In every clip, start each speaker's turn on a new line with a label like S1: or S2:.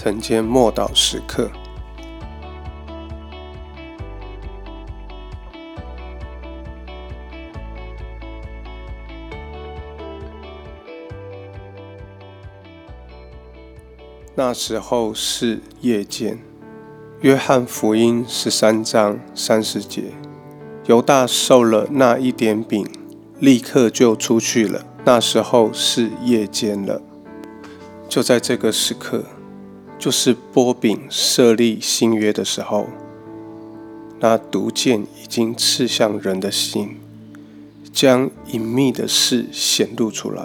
S1: 晨间默祷时刻。那时候是夜间，约翰福音十三章三十节，犹大受了那一点饼，立刻就出去了。那时候是夜间了。就在这个时刻，就是波饼设立新约的时候，那毒箭已经刺向人的心，将隐秘的事显露出来。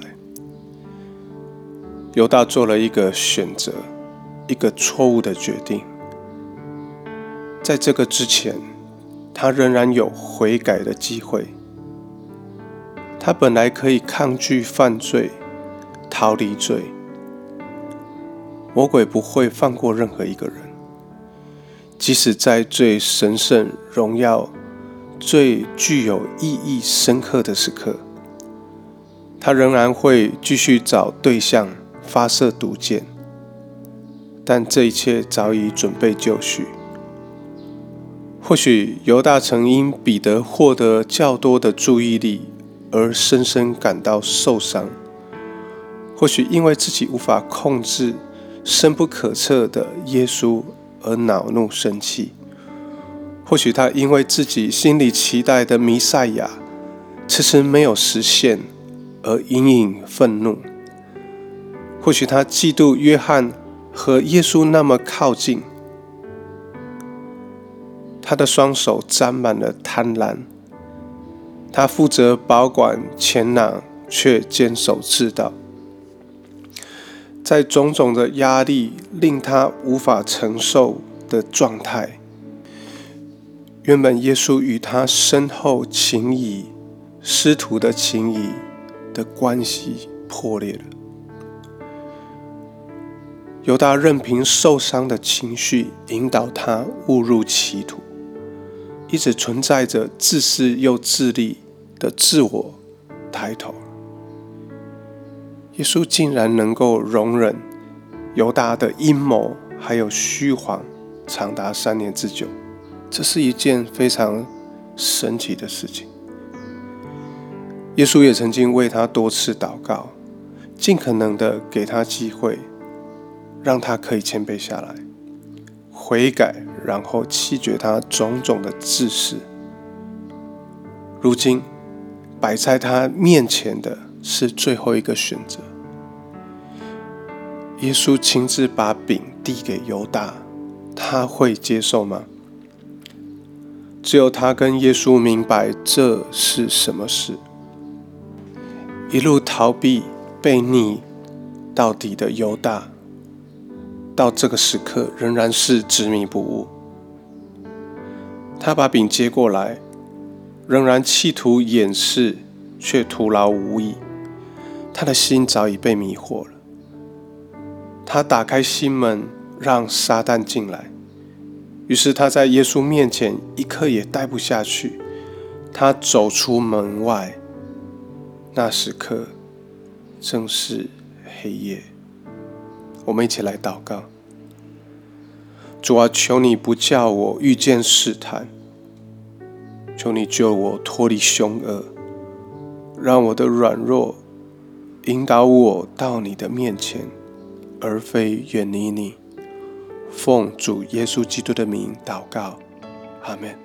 S1: 犹大做了一个选择，一个错误的决定。在这个之前，他仍然有悔改的机会。他本来可以抗拒犯罪，逃离罪。魔鬼不会放过任何一个人，即使在最神圣、荣耀、最具有意义深刻的时刻，他仍然会继续找对象。发射毒箭，但这一切早已准备就绪。或许犹大曾因彼得获得较多的注意力而深深感到受伤；或许因为自己无法控制深不可测的耶稣而恼怒生气；或许他因为自己心里期待的弥赛亚迟迟没有实现而隐隐愤怒。或许他嫉妒约翰和耶稣那么靠近，他的双手沾满了贪婪。他负责保管钱囊，却坚守自盗。在种种的压力令他无法承受的状态，原本耶稣与他身后情谊、师徒的情谊的关系破裂了。犹大任凭受伤的情绪引导他误入歧途，一直存在着自私又自利的自我抬头。耶稣竟然能够容忍犹大的阴谋还有虚谎长达三年之久，这是一件非常神奇的事情。耶稣也曾经为他多次祷告，尽可能的给他机会。让他可以谦卑下来，悔改，然后弃绝他种种的自私。如今摆在他面前的是最后一个选择。耶稣亲自把饼递给犹大，他会接受吗？只有他跟耶稣明白这是什么事。一路逃避被逆到底的犹大。到这个时刻仍然是执迷不悟。他把饼接过来，仍然企图掩饰，却徒劳无益。他的心早已被迷惑了。他打开心门，让撒旦进来。于是他在耶稣面前一刻也待不下去。他走出门外，那时刻正是黑夜。我们一起来祷告，主啊，求你不叫我遇见试探，求你救我脱离凶恶，让我的软弱引导我到你的面前，而非远离你。奉主耶稣基督的名祷告，阿门。